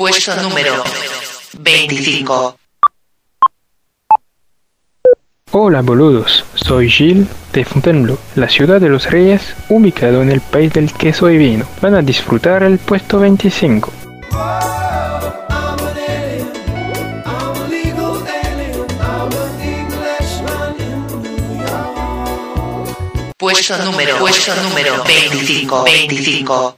Puesto número 25. Hola boludos, soy Gilles de Fontainebleau, la ciudad de los reyes, ubicado en el país del queso y vino. Van a disfrutar el puesto 25. Puesto número, puesto número 25, 25.